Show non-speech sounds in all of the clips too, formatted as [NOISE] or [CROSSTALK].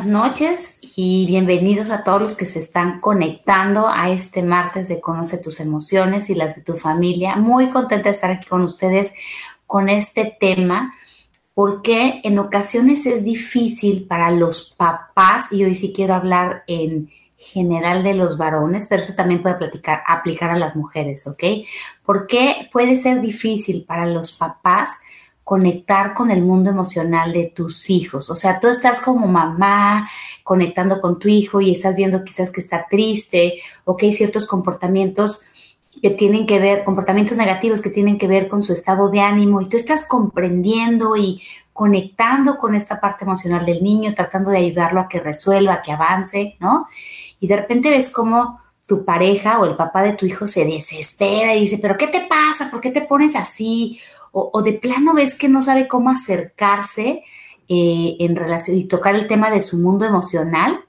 Buenas noches y bienvenidos a todos los que se están conectando a este martes de Conoce tus emociones y las de tu familia. Muy contenta de estar aquí con ustedes con este tema porque en ocasiones es difícil para los papás y hoy sí quiero hablar en general de los varones, pero eso también puede platicar, aplicar a las mujeres, ¿ok? Porque puede ser difícil para los papás conectar con el mundo emocional de tus hijos. O sea, tú estás como mamá conectando con tu hijo y estás viendo quizás que está triste o que hay ciertos comportamientos que tienen que ver, comportamientos negativos que tienen que ver con su estado de ánimo y tú estás comprendiendo y conectando con esta parte emocional del niño, tratando de ayudarlo a que resuelva, a que avance, ¿no? Y de repente ves cómo tu pareja o el papá de tu hijo se desespera y dice, pero ¿qué te pasa? ¿Por qué te pones así? O, de plano ves que no sabe cómo acercarse eh, en relación y tocar el tema de su mundo emocional.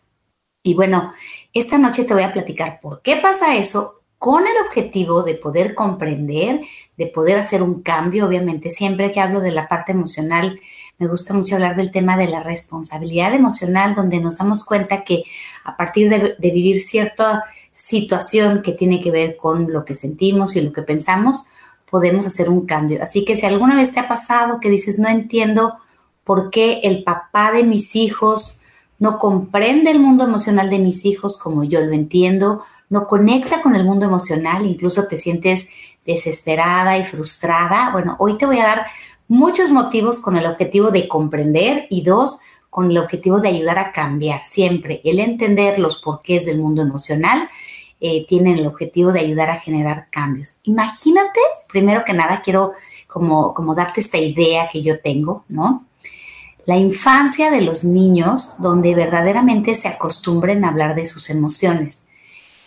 Y bueno, esta noche te voy a platicar por qué pasa eso con el objetivo de poder comprender, de poder hacer un cambio. Obviamente, siempre que hablo de la parte emocional, me gusta mucho hablar del tema de la responsabilidad emocional, donde nos damos cuenta que a partir de, de vivir cierta situación que tiene que ver con lo que sentimos y lo que pensamos, podemos hacer un cambio. Así que si alguna vez te ha pasado que dices, no entiendo por qué el papá de mis hijos no comprende el mundo emocional de mis hijos como yo lo entiendo, no conecta con el mundo emocional, incluso te sientes desesperada y frustrada. Bueno, hoy te voy a dar muchos motivos con el objetivo de comprender y dos, con el objetivo de ayudar a cambiar siempre, el entender los porqués del mundo emocional eh, tienen el objetivo de ayudar a generar cambios. Imagínate, primero que nada, quiero como, como darte esta idea que yo tengo, ¿no? La infancia de los niños donde verdaderamente se acostumbren a hablar de sus emociones.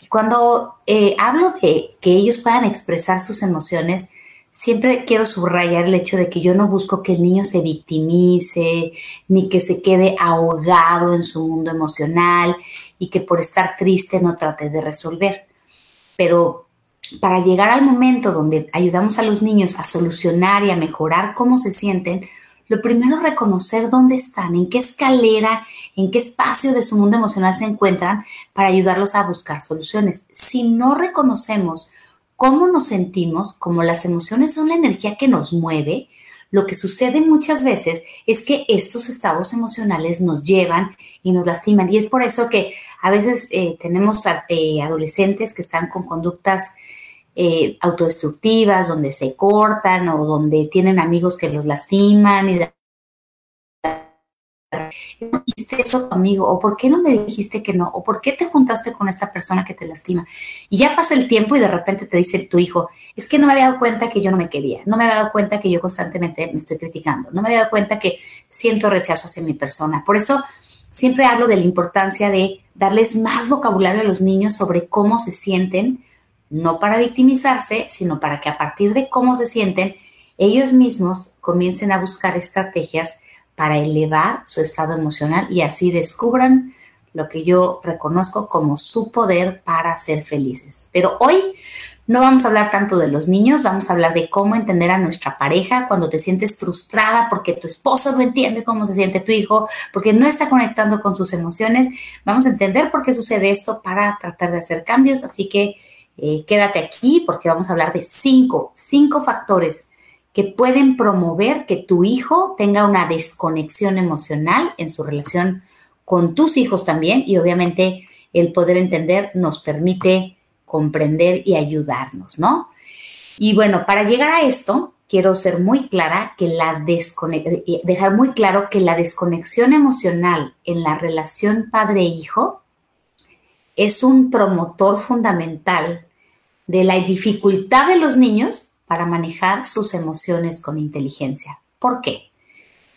Y cuando eh, hablo de que ellos puedan expresar sus emociones, siempre quiero subrayar el hecho de que yo no busco que el niño se victimice, ni que se quede ahogado en su mundo emocional y que por estar triste no trate de resolver. Pero para llegar al momento donde ayudamos a los niños a solucionar y a mejorar cómo se sienten, lo primero es reconocer dónde están, en qué escalera, en qué espacio de su mundo emocional se encuentran para ayudarlos a buscar soluciones. Si no reconocemos cómo nos sentimos, como las emociones son la energía que nos mueve, lo que sucede muchas veces es que estos estados emocionales nos llevan y nos lastiman. Y es por eso que a veces eh, tenemos eh, adolescentes que están con conductas eh, autodestructivas, donde se cortan o donde tienen amigos que los lastiman y eso a tu? ¿O por qué no le dijiste que no? ¿O por qué te juntaste con esta persona que te lastima? Y ya pasa el tiempo y de repente te dice tu hijo, es que no me había dado cuenta que yo no me quería, no me había dado cuenta que yo constantemente me estoy criticando, no me había dado cuenta que siento rechazo hacia mi persona. Por eso siempre hablo de la importancia de darles más vocabulario a los niños sobre cómo se sienten, no para victimizarse, sino para que a partir de cómo se sienten, ellos mismos comiencen a buscar estrategias para elevar su estado emocional y así descubran lo que yo reconozco como su poder para ser felices. Pero hoy no vamos a hablar tanto de los niños, vamos a hablar de cómo entender a nuestra pareja cuando te sientes frustrada porque tu esposo no entiende cómo se siente tu hijo, porque no está conectando con sus emociones. Vamos a entender por qué sucede esto para tratar de hacer cambios. Así que eh, quédate aquí porque vamos a hablar de cinco, cinco factores que pueden promover que tu hijo tenga una desconexión emocional en su relación con tus hijos también y obviamente el poder entender nos permite comprender y ayudarnos, ¿no? Y bueno, para llegar a esto, quiero ser muy clara que la dejar muy claro que la desconexión emocional en la relación padre-hijo es un promotor fundamental de la dificultad de los niños para manejar sus emociones con inteligencia. ¿Por qué?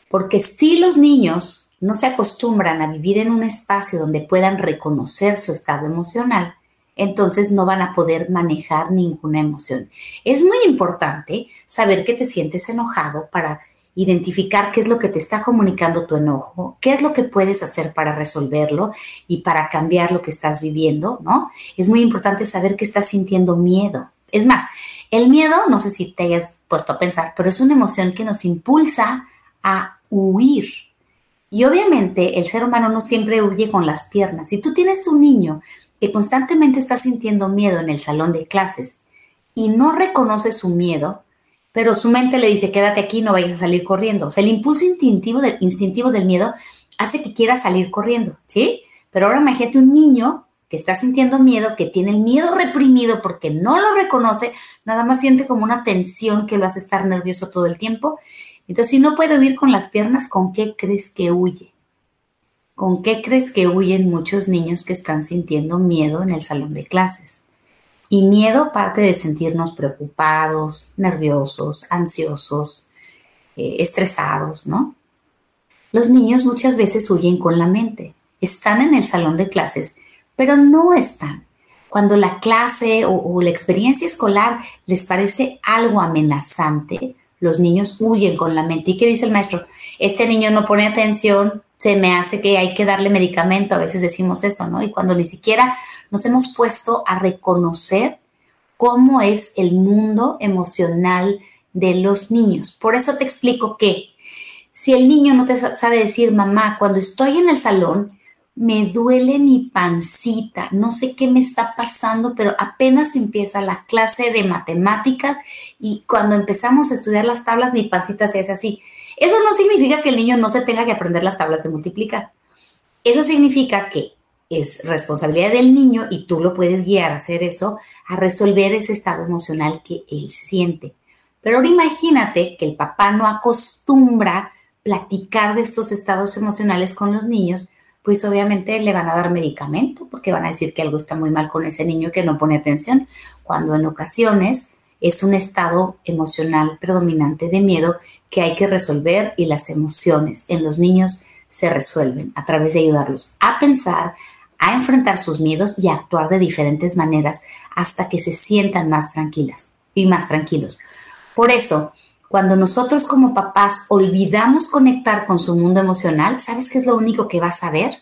Porque si los niños no se acostumbran a vivir en un espacio donde puedan reconocer su estado emocional, entonces no van a poder manejar ninguna emoción. Es muy importante saber que te sientes enojado para identificar qué es lo que te está comunicando tu enojo, qué es lo que puedes hacer para resolverlo y para cambiar lo que estás viviendo, ¿no? Es muy importante saber que estás sintiendo miedo. Es más, el miedo, no sé si te hayas puesto a pensar, pero es una emoción que nos impulsa a huir. Y obviamente el ser humano no siempre huye con las piernas. Si tú tienes un niño que constantemente está sintiendo miedo en el salón de clases y no reconoce su miedo, pero su mente le dice, quédate aquí, no vayas a salir corriendo. O sea, el impulso instintivo, instintivo del miedo hace que quiera salir corriendo, ¿sí? Pero ahora imagínate un niño que está sintiendo miedo, que tiene el miedo reprimido porque no lo reconoce, nada más siente como una tensión que lo hace estar nervioso todo el tiempo. Entonces, si no puede huir con las piernas, ¿con qué crees que huye? ¿Con qué crees que huyen muchos niños que están sintiendo miedo en el salón de clases? Y miedo parte de sentirnos preocupados, nerviosos, ansiosos, eh, estresados, ¿no? Los niños muchas veces huyen con la mente. Están en el salón de clases pero no están. Cuando la clase o, la experiencia escolar les parece algo amenazante, los niños huyen con la mente. ¿Y qué dice el maestro? Este niño no pone atención, se me hace que hay que darle medicamento, a veces decimos eso, ¿no? Y cuando ni siquiera nos hemos puesto a reconocer cómo es el mundo emocional de los niños. Por eso te explico que si el niño no te sabe decir, mamá, cuando estoy en el salón, me duele mi pancita, no sé qué me está pasando, pero apenas empieza la clase de matemáticas y cuando empezamos a estudiar las tablas, mi pancita se hace así. Eso no significa que el niño no se tenga que aprender las tablas de multiplicar. Eso significa que es responsabilidad del niño y tú lo puedes guiar a hacer eso, a resolver ese estado emocional que él siente. Pero ahora imagínate que el papá no acostumbra platicar de estos estados emocionales con los niños, pues obviamente le van a dar medicamento porque van a decir que algo está muy mal con ese niño que no pone atención, cuando en ocasiones es un estado emocional predominante de miedo que hay que resolver y las emociones en los niños se resuelven a través de ayudarlos a pensar, a enfrentar sus miedos y a actuar de diferentes maneras hasta que se sientan más tranquilas y más tranquilos. Por eso, cuando nosotros como papás olvidamos conectar con su mundo emocional, ¿sabes qué es lo único que vas a ver?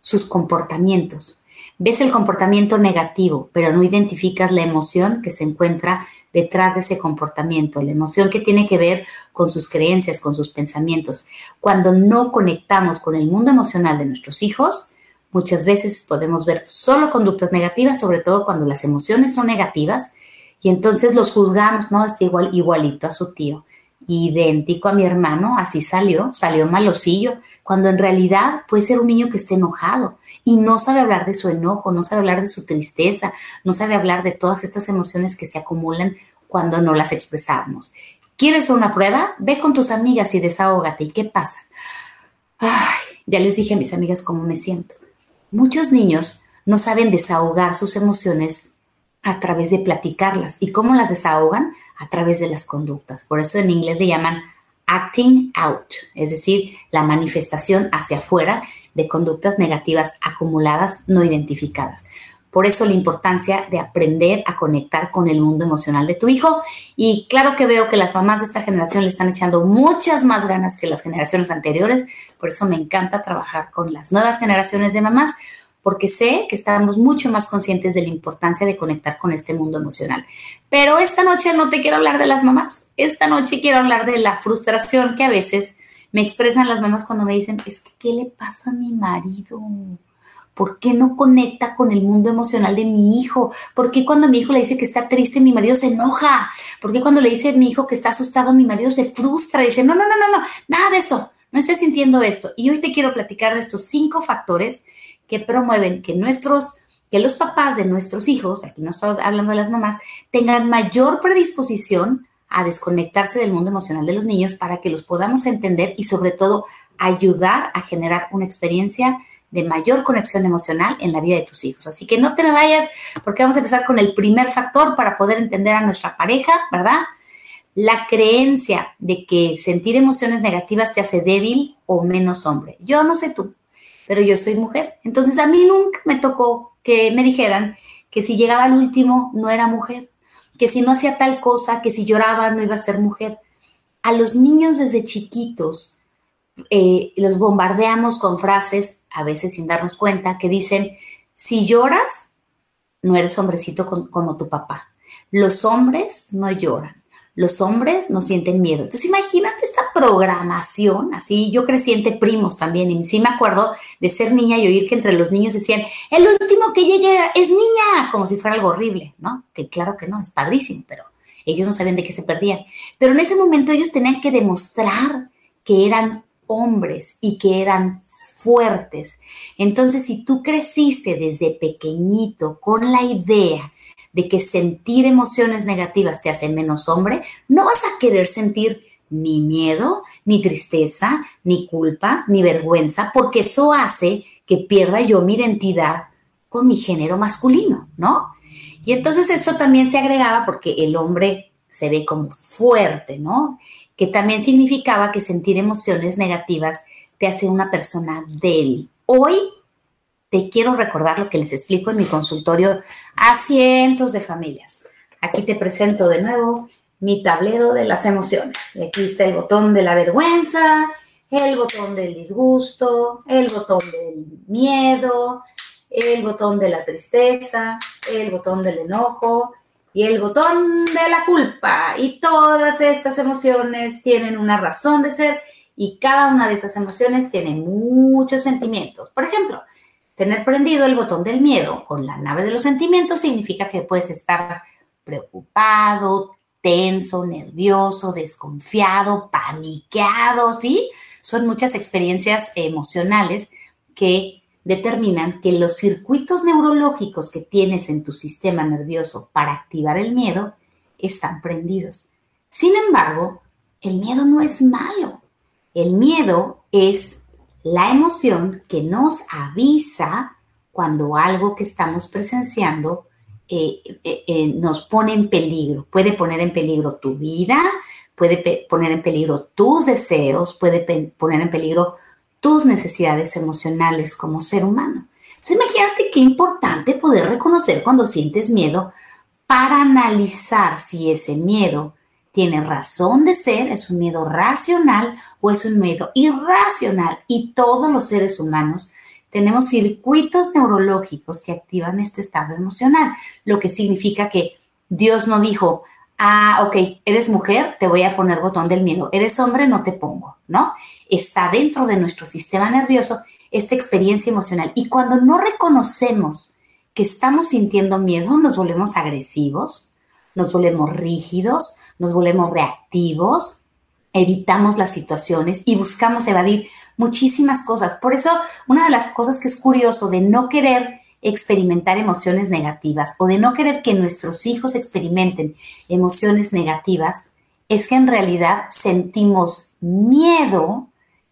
Sus comportamientos. Ves el comportamiento negativo, pero no identificas la emoción que se encuentra detrás de ese comportamiento, la emoción que tiene que ver con sus creencias, con sus pensamientos. Cuando no conectamos con el mundo emocional de nuestros hijos, muchas veces podemos ver solo conductas negativas, sobre todo cuando las emociones son negativas y entonces los juzgamos, ¿no? Está igual, igualito a su tío, idéntico a mi hermano, así salió, salió malosillo, cuando en realidad puede ser un niño que esté enojado y no sabe hablar de su enojo, no sabe hablar de su tristeza, no sabe hablar de todas estas emociones que se acumulan cuando no las expresamos. ¿Quieres una prueba? Ve con tus amigas y desahógate. ¿Y qué pasa? Ay, ya les dije a mis amigas cómo me siento. Muchos niños no saben desahogar sus emociones a través de platicarlas. ¿Y cómo las desahogan? A través de las conductas. Por eso en inglés le llaman acting out, es decir, la manifestación hacia afuera de conductas negativas acumuladas no identificadas. Por eso la importancia de aprender a conectar con el mundo emocional de tu hijo. Y claro que veo que las mamás de esta generación le están echando muchas más ganas que las generaciones anteriores. Por eso me encanta trabajar con las nuevas generaciones de mamás, porque sé que estamos mucho más conscientes de la importancia de conectar con este mundo emocional. Pero esta noche no te quiero hablar de las mamás, esta noche quiero hablar de la frustración que a veces me expresan las mamás cuando me dicen, es que, ¿qué le pasa a mi marido? ¿Por qué no conecta con el mundo emocional de mi hijo? ¿Por qué cuando mi hijo le dice que está triste, mi marido se enoja? ¿Por qué cuando le dice a mi hijo que está asustado, mi marido se frustra? Y dice, no, no, no, no, no, nada de eso, no estés sintiendo esto. Y hoy te quiero platicar de estos cinco factores que promueven que nuestros, que los papás de nuestros hijos, aquí no estoy hablando de las mamás, tengan mayor predisposición a desconectarse del mundo emocional de los niños para que los podamos entender y sobre todo ayudar a generar una experiencia de mayor conexión emocional en la vida de tus hijos. Así que no te me vayas porque vamos a empezar con el primer factor para poder entender a nuestra pareja, ¿verdad? La creencia de que sentir emociones negativas te hace débil o menos hombre. Yo no sé tú, pero yo soy mujer. Entonces a mí nunca me tocó que me dijeran que si llegaba al último no era mujer, que si no hacía tal cosa, que si lloraba no iba a ser mujer. A los niños desde chiquitos eh, los bombardeamos con frases, a veces sin darnos cuenta, que dicen, si lloras, no eres hombrecito como tu papá. Los hombres no lloran. Los hombres no sienten miedo. Entonces imagínate esta programación, así yo crecí entre primos también y sí me acuerdo de ser niña y oír que entre los niños decían, el último que llegue es niña, como si fuera algo horrible, ¿no? Que claro que no, es padrísimo, pero ellos no sabían de qué se perdían. Pero en ese momento ellos tenían que demostrar que eran hombres y que eran fuertes. Entonces, si tú creciste desde pequeñito con la idea de que sentir emociones negativas te hace menos hombre, no vas a querer sentir ni miedo, ni tristeza, ni culpa, ni vergüenza, porque eso hace que pierda yo mi identidad con mi género masculino, ¿no? Y entonces eso también se agregaba porque el hombre se ve como fuerte, ¿no? Que también significaba que sentir emociones negativas te hace una persona débil. Hoy te quiero recordar lo que les explico en mi consultorio a cientos de familias. Aquí te presento de nuevo mi tablero de las emociones. Aquí está el botón de la vergüenza, el botón del disgusto, el botón del miedo, el botón de la tristeza, el botón del enojo y el botón de la culpa. Y todas estas emociones tienen una razón de ser y cada una de esas emociones tiene muchos sentimientos. Por ejemplo, Tener prendido el botón del miedo con la nave de los sentimientos significa que puedes estar preocupado, tenso, nervioso, desconfiado, paniqueado, ¿sí? Son muchas experiencias emocionales que determinan que los circuitos neurológicos que tienes en tu sistema nervioso para activar el miedo están prendidos. Sin embargo, el miedo no es malo. El miedo es la emoción que nos avisa cuando algo que estamos presenciando eh, eh, eh, nos pone en peligro. Puede poner en peligro tu vida, puede poner en peligro tus deseos, puede poner en peligro tus necesidades emocionales como ser humano. Entonces imagínate qué importante poder reconocer cuando sientes miedo para analizar si ese miedo tiene razón de ser, es un miedo racional o es un miedo irracional. Y todos los seres humanos tenemos circuitos neurológicos que activan este estado emocional, lo que significa que Dios no dijo, ah, ok, eres mujer, te voy a poner botón del miedo, eres hombre, no te pongo, ¿no? Está dentro de nuestro sistema nervioso esta experiencia emocional. Y cuando no reconocemos que estamos sintiendo miedo, nos volvemos agresivos, nos volvemos rígidos, nos volvemos reactivos, evitamos las situaciones y buscamos evadir muchísimas cosas. Por eso, una de las cosas que es curioso de no querer experimentar emociones negativas o de no querer que nuestros hijos experimenten emociones negativas es que en realidad sentimos miedo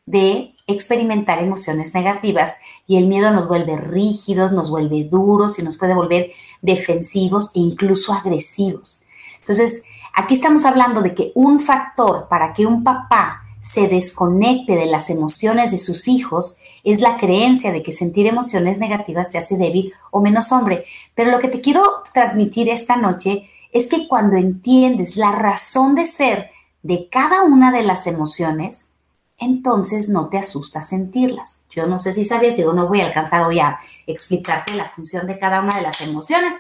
de experimentar emociones negativas y el miedo nos vuelve rígidos, nos vuelve duros y nos puede volver defensivos e incluso agresivos. Entonces, Aquí estamos hablando de que un factor para que un papá se desconecte de las emociones de sus hijos es la creencia de que sentir emociones negativas te hace débil o menos hombre. Pero lo que te quiero transmitir esta noche es que cuando entiendes la razón de ser de cada una de las emociones, entonces no te asusta sentirlas. Yo no sé si sabías, digo, no voy a alcanzar hoy a explicarte la función de cada una de las emociones,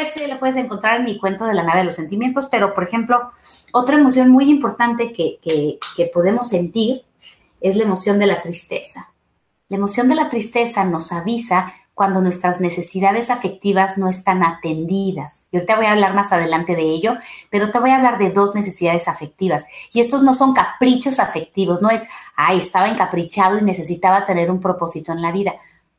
ese lo puedes encontrar en mi cuento de la nave de los sentimientos, pero por ejemplo, otra emoción muy importante que, que podemos sentir es la emoción de la tristeza. La emoción de la tristeza nos avisa cuando nuestras necesidades afectivas no están atendidas. Y ahorita voy a hablar más adelante de ello, pero te voy a hablar de dos necesidades afectivas. Y estos no son caprichos afectivos, no es, ay, estaba encaprichado y necesitaba tener un propósito en la vida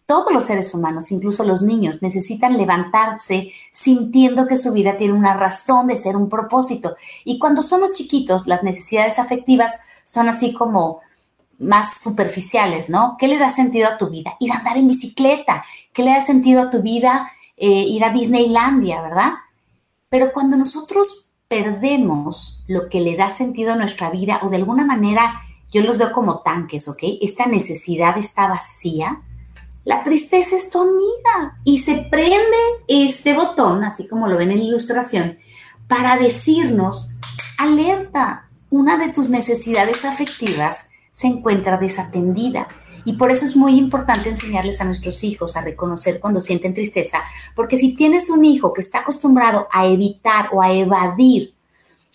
todos los seres humanos, incluso los niños, necesitan levantarse sintiendo que su vida tiene una razón de ser un propósito. Y cuando somos chiquitos, las necesidades afectivas son así como más superficiales, ¿no? ¿Qué le da sentido a tu vida? Ir a andar en bicicleta. ¿Qué le da sentido a tu vida? Eh, ir a Disneylandia, ¿verdad? Pero cuando nosotros perdemos lo que le da sentido a nuestra vida o de alguna manera yo los veo como tanques, ¿ok? Esta necesidad está vacía, la tristeza es tu amiga y se prende este botón, así como lo ven en la ilustración, para decirnos, alerta, una de tus necesidades afectivas se encuentra desatendida. Y por eso es muy importante enseñarles a nuestros hijos a reconocer cuando sienten tristeza, porque si tienes un hijo que está acostumbrado a evitar o a evadir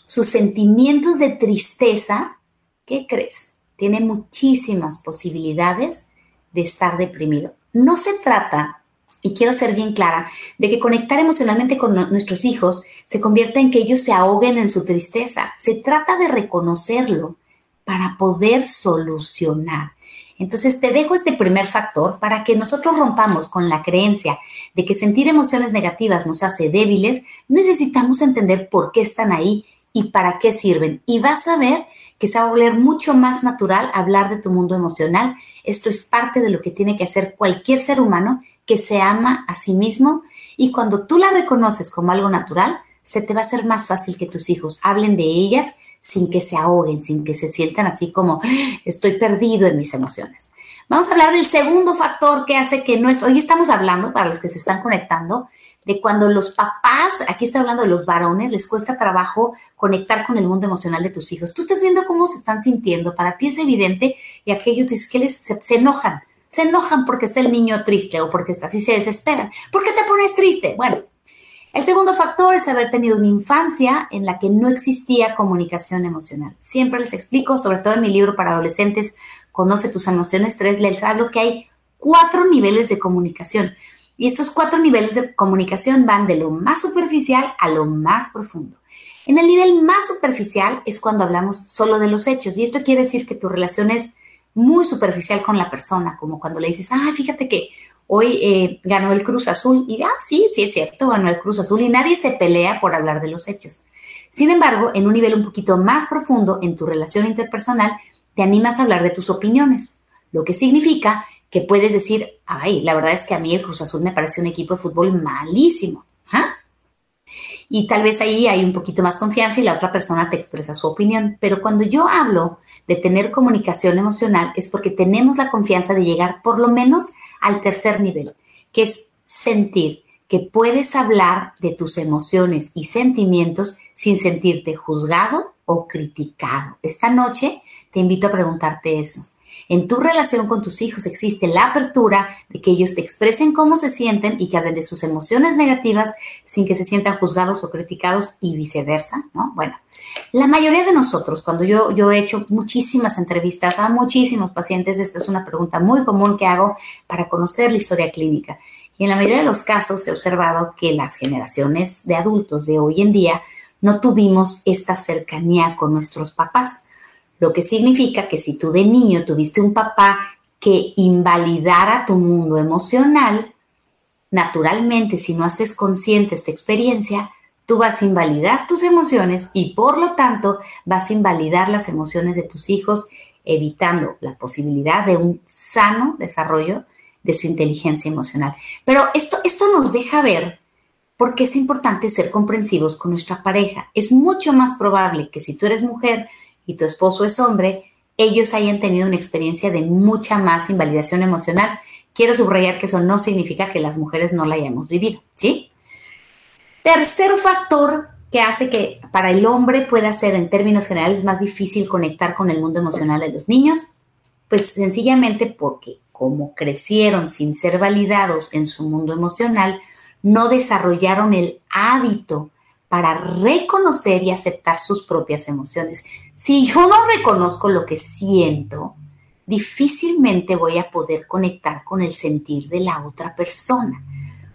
sus sentimientos de tristeza, ¿qué crees? Tiene muchísimas posibilidades de estar deprimido. No se trata, y quiero ser bien clara, de que conectar emocionalmente con nuestros hijos se convierta en que ellos se ahoguen en su tristeza. Se trata de reconocerlo para poder solucionar. Entonces te dejo este primer factor para que nosotros rompamos con la creencia de que sentir emociones negativas nos hace débiles. Necesitamos entender por qué están ahí y para qué sirven. Y vas a ver que se va a volver mucho más natural hablar de tu mundo emocional. Esto es parte de lo que tiene que hacer cualquier ser humano que se ama a sí mismo y cuando tú la reconoces como algo natural, se te va a hacer más fácil que tus hijos hablen de ellas sin que se ahoguen, sin que se sientan así como estoy perdido en mis emociones. Vamos a hablar del segundo factor que hace que no es, hoy estamos hablando, para los que se están conectando, de cuando los papás, aquí estoy hablando de los varones, les cuesta trabajo conectar con el mundo emocional de tus hijos. Tú estás viendo cómo se están sintiendo, para ti es evidente y aquellos es que les, se, se enojan, se enojan porque está el niño triste o porque está así, se desesperan. ¿Por qué te pones triste? Bueno, el segundo factor es haber tenido una infancia en la que no existía comunicación emocional. Siempre les explico, sobre todo en mi libro para adolescentes, Conoce tus emociones 3, les hablo que hay cuatro niveles de comunicación. Y estos cuatro niveles de comunicación van de lo más superficial a lo más profundo. En el nivel más superficial es cuando hablamos solo de los hechos y esto quiere decir que tu relación es muy superficial con la persona, como cuando le dices, ah, fíjate que hoy eh, ganó el Cruz Azul y, ah, sí, sí es cierto, ganó el Cruz Azul y nadie se pelea por hablar de los hechos. Sin embargo, en un nivel un poquito más profundo en tu relación interpersonal, te animas a hablar de tus opiniones, lo que significa que puedes decir, ay, la verdad es que a mí el Cruz Azul me parece un equipo de fútbol malísimo. ¿ah? Y tal vez ahí hay un poquito más confianza y la otra persona te expresa su opinión. Pero cuando yo hablo de tener comunicación emocional es porque tenemos la confianza de llegar por lo menos al tercer nivel, que es sentir que puedes hablar de tus emociones y sentimientos sin sentirte juzgado o criticado. Esta noche te invito a preguntarte eso. En tu relación con tus hijos existe la apertura de que ellos te expresen cómo se sienten y que hablen de sus emociones negativas sin que se sientan juzgados o criticados y viceversa, ¿no? Bueno, la mayoría de nosotros, cuando yo, yo he hecho muchísimas entrevistas a muchísimos pacientes, esta es una pregunta muy común que hago para conocer la historia clínica. Y en la mayoría de los casos he observado que las generaciones de adultos de hoy en día no tuvimos esta cercanía con nuestros papás. Lo que significa que si tú de niño tuviste un papá que invalidara tu mundo emocional, naturalmente, si no haces consciente esta experiencia, tú vas a invalidar tus emociones y por lo tanto vas a invalidar las emociones de tus hijos, evitando la posibilidad de un sano desarrollo de su inteligencia emocional. Pero esto, esto nos deja ver por qué es importante ser comprensivos con nuestra pareja. Es mucho más probable que si tú eres mujer y tu esposo es hombre, ellos hayan tenido una experiencia de mucha más invalidación emocional. Quiero subrayar que eso no significa que las mujeres no la hayamos vivido, ¿sí? Tercer factor que hace que para el hombre pueda ser en términos generales más difícil conectar con el mundo emocional de los niños, pues sencillamente porque como crecieron sin ser validados en su mundo emocional, no desarrollaron el hábito para reconocer y aceptar sus propias emociones. Si yo no reconozco lo que siento, difícilmente voy a poder conectar con el sentir de la otra persona.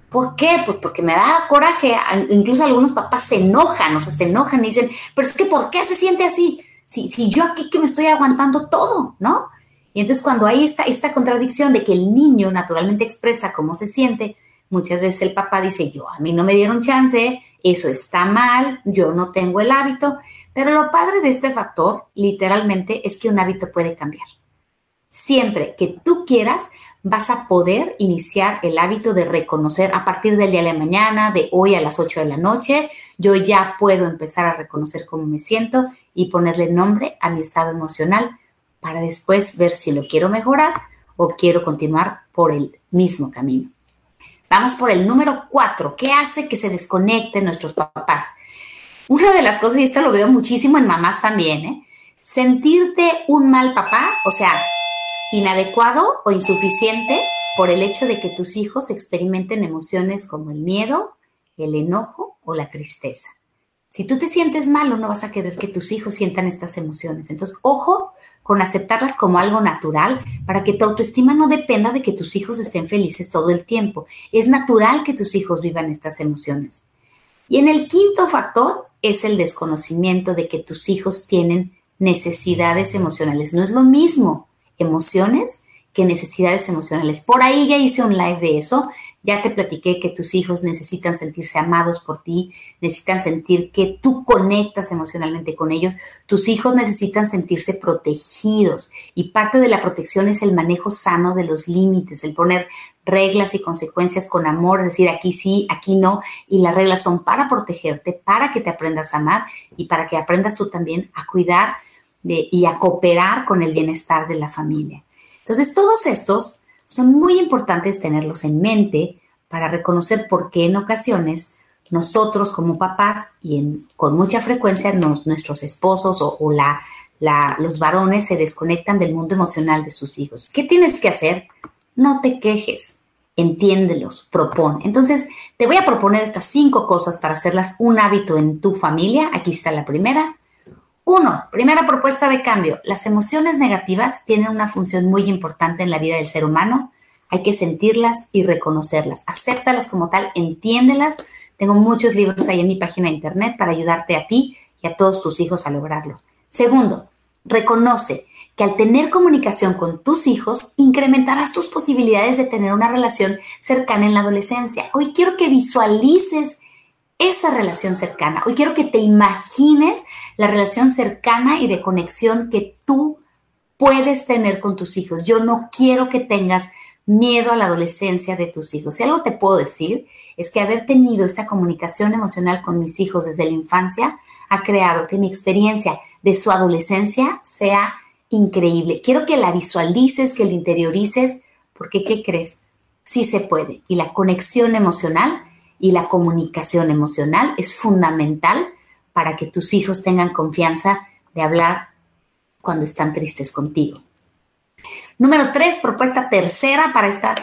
¿Por qué? Pues porque me da coraje. Incluso algunos papás se enojan, o sea, se enojan y dicen, pero es que ¿por qué se siente así? Si, si yo aquí que me estoy aguantando todo, ¿no? Y entonces cuando hay esta, esta contradicción de que el niño naturalmente expresa cómo se siente, muchas veces el papá dice, yo, a mí no me dieron chance, eso está mal, yo no tengo el hábito, pero lo padre de este factor, literalmente, es que un hábito puede cambiar. Siempre que tú quieras, vas a poder iniciar el hábito de reconocer a partir del día de mañana, de hoy a las 8 de la noche, yo ya puedo empezar a reconocer cómo me siento y ponerle nombre a mi estado emocional para después ver si lo quiero mejorar o quiero continuar por el mismo camino. Vamos por el número cuatro. ¿Qué hace que se desconecten nuestros papás? Una de las cosas, y esto lo veo muchísimo en mamás también, ¿eh? sentirte un mal papá, o sea, inadecuado o insuficiente por el hecho de que tus hijos experimenten emociones como el miedo, el enojo o la tristeza. Si tú te sientes malo, no vas a querer que tus hijos sientan estas emociones. Entonces, ojo con aceptarlas como algo natural para que tu autoestima no dependa de que tus hijos estén felices todo el tiempo. Es natural que tus hijos vivan estas emociones. Y en el quinto factor es el desconocimiento de que tus hijos tienen necesidades emocionales. No es lo mismo emociones que necesidades emocionales. Por ahí ya hice un live de eso. Ya te platiqué que tus hijos necesitan sentirse amados por ti, necesitan sentir que tú conectas emocionalmente con ellos. Tus hijos necesitan sentirse protegidos y parte de la protección es el manejo sano de los límites, el poner reglas y consecuencias con amor, decir aquí sí, aquí no, y las reglas son para protegerte, para que te aprendas a amar y para que aprendas tú también a cuidar de, y a cooperar con el bienestar de la familia. Entonces, todos estos son muy importantes tenerlos en mente para reconocer por qué en ocasiones nosotros como papás y con mucha frecuencia nuestros esposos o, los varones se desconectan del mundo emocional de sus hijos. ¿Qué tienes que hacer? No te quejes, entiéndelos, propone. Entonces, te voy a proponer estas cinco cosas para hacerlas un hábito en tu familia. Aquí está la primera. Uno, primera propuesta de cambio. Las emociones negativas tienen una función muy importante en la vida del ser humano. Hay que sentirlas y reconocerlas. Acéptalas como tal, entiéndelas. Tengo muchos libros ahí en mi página de internet para ayudarte a ti y a todos tus hijos a lograrlo. Segundo, reconoce que al tener comunicación con tus hijos, incrementarás tus posibilidades de tener una relación cercana en la adolescencia. Hoy quiero que visualices esa relación cercana. Hoy quiero que te imagines la relación cercana y de conexión que tú puedes tener con tus hijos. Yo no quiero que tengas miedo a la adolescencia de tus hijos. Si algo te puedo decir es que haber tenido esta comunicación emocional con mis hijos desde la infancia ha creado que mi experiencia de su adolescencia sea increíble. Quiero que la visualices, que la interiorices, porque ¿qué crees? Sí se puede. Y la conexión emocional y la comunicación emocional es fundamental para que tus hijos tengan confianza de hablar cuando están tristes contigo. Número tres, propuesta tercera para esta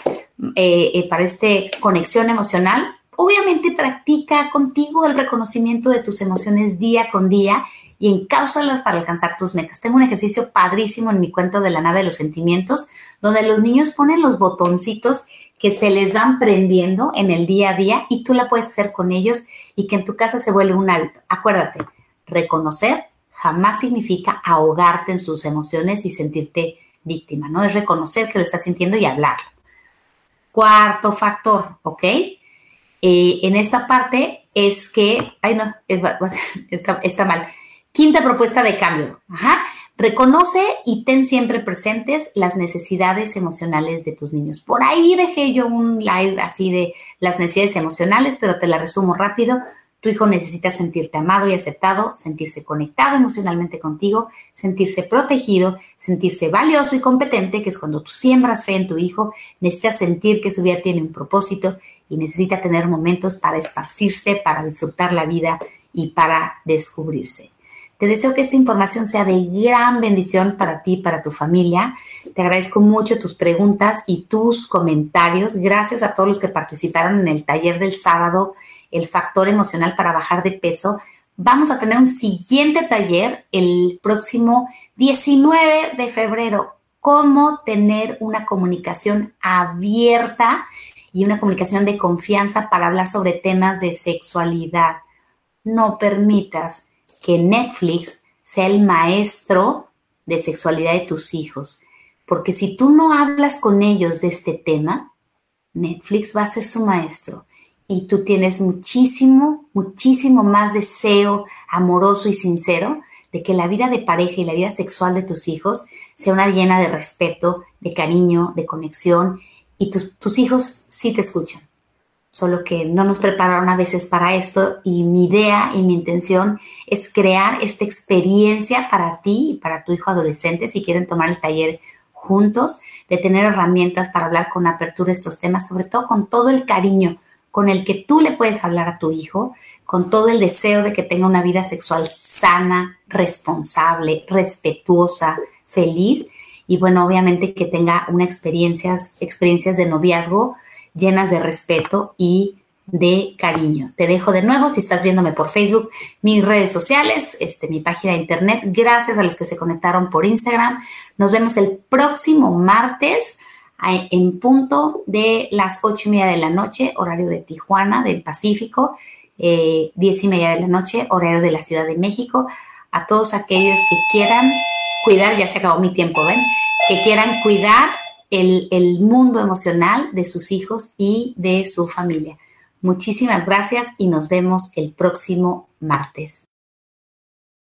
eh, eh, para este conexión emocional. Obviamente practica contigo el reconocimiento de tus emociones día con día y encáusalas para alcanzar tus metas. Tengo un ejercicio padrísimo en mi cuento de la nave de los sentimientos, donde los niños ponen los botoncitos que se les van prendiendo en el día a día y tú la puedes hacer con ellos y que en tu casa se vuelve un hábito. Acuérdate, reconocer jamás significa ahogarte en sus emociones y sentirte víctima, ¿no? Es reconocer que lo estás sintiendo y hablarlo. Cuarto factor, ¿ok? Eh, en esta parte es que, ay no, [LAUGHS] está, está mal. Quinta propuesta de cambio. Ajá. Reconoce y ten siempre presentes las necesidades emocionales de tus niños. Por ahí dejé yo un live así de las necesidades emocionales, pero te la resumo rápido. Tu hijo necesita sentirte amado y aceptado, sentirse conectado emocionalmente contigo, sentirse protegido, sentirse valioso y competente, que es cuando tú siembras fe en tu hijo, necesita sentir que su vida tiene un propósito y necesita tener momentos para esparcirse, para disfrutar la vida y para descubrirse. Te deseo que esta información sea de gran bendición para ti, para tu familia. Te agradezco mucho tus preguntas y tus comentarios. Gracias a todos los que participaron en el taller del sábado, el factor emocional para bajar de peso. Vamos a tener un siguiente taller el próximo 19 de febrero. Cómo tener una comunicación abierta y una comunicación de confianza para hablar sobre temas de sexualidad. No permitas que Netflix sea el maestro de sexualidad de tus hijos. Porque si tú no hablas con ellos de este tema, Netflix va a ser su maestro. Y tú tienes muchísimo, muchísimo más deseo amoroso y sincero de que la vida de pareja y la vida sexual de tus hijos sea una llena de respeto, de cariño, de conexión. Y tus, hijos sí te escuchan solo que no nos prepararon a veces para esto y mi idea y mi intención es crear esta experiencia para ti y para tu hijo adolescente si quieren tomar el taller juntos, de tener herramientas para hablar con apertura estos temas, sobre todo con todo el cariño con el que tú le puedes hablar a tu hijo, con todo el deseo de que tenga una vida sexual sana, responsable, respetuosa, feliz. Y bueno, obviamente que tenga una experiencias, experiencias de noviazgo llenas de respeto y de cariño. Te dejo de nuevo, si estás viéndome por Facebook, mis redes sociales, este, mi página de internet. Gracias a los que se conectaron por Instagram. Nos vemos el próximo martes en punto de las ocho y media de la noche, horario de Tijuana, del Pacífico, eh, diez y media de la noche, horario de la Ciudad de México. A todos aquellos que quieran cuidar, ya se acabó mi tiempo, ¿ven? Que quieran cuidar el, el mundo emocional de sus hijos y de su familia. Muchísimas gracias y nos vemos el próximo martes.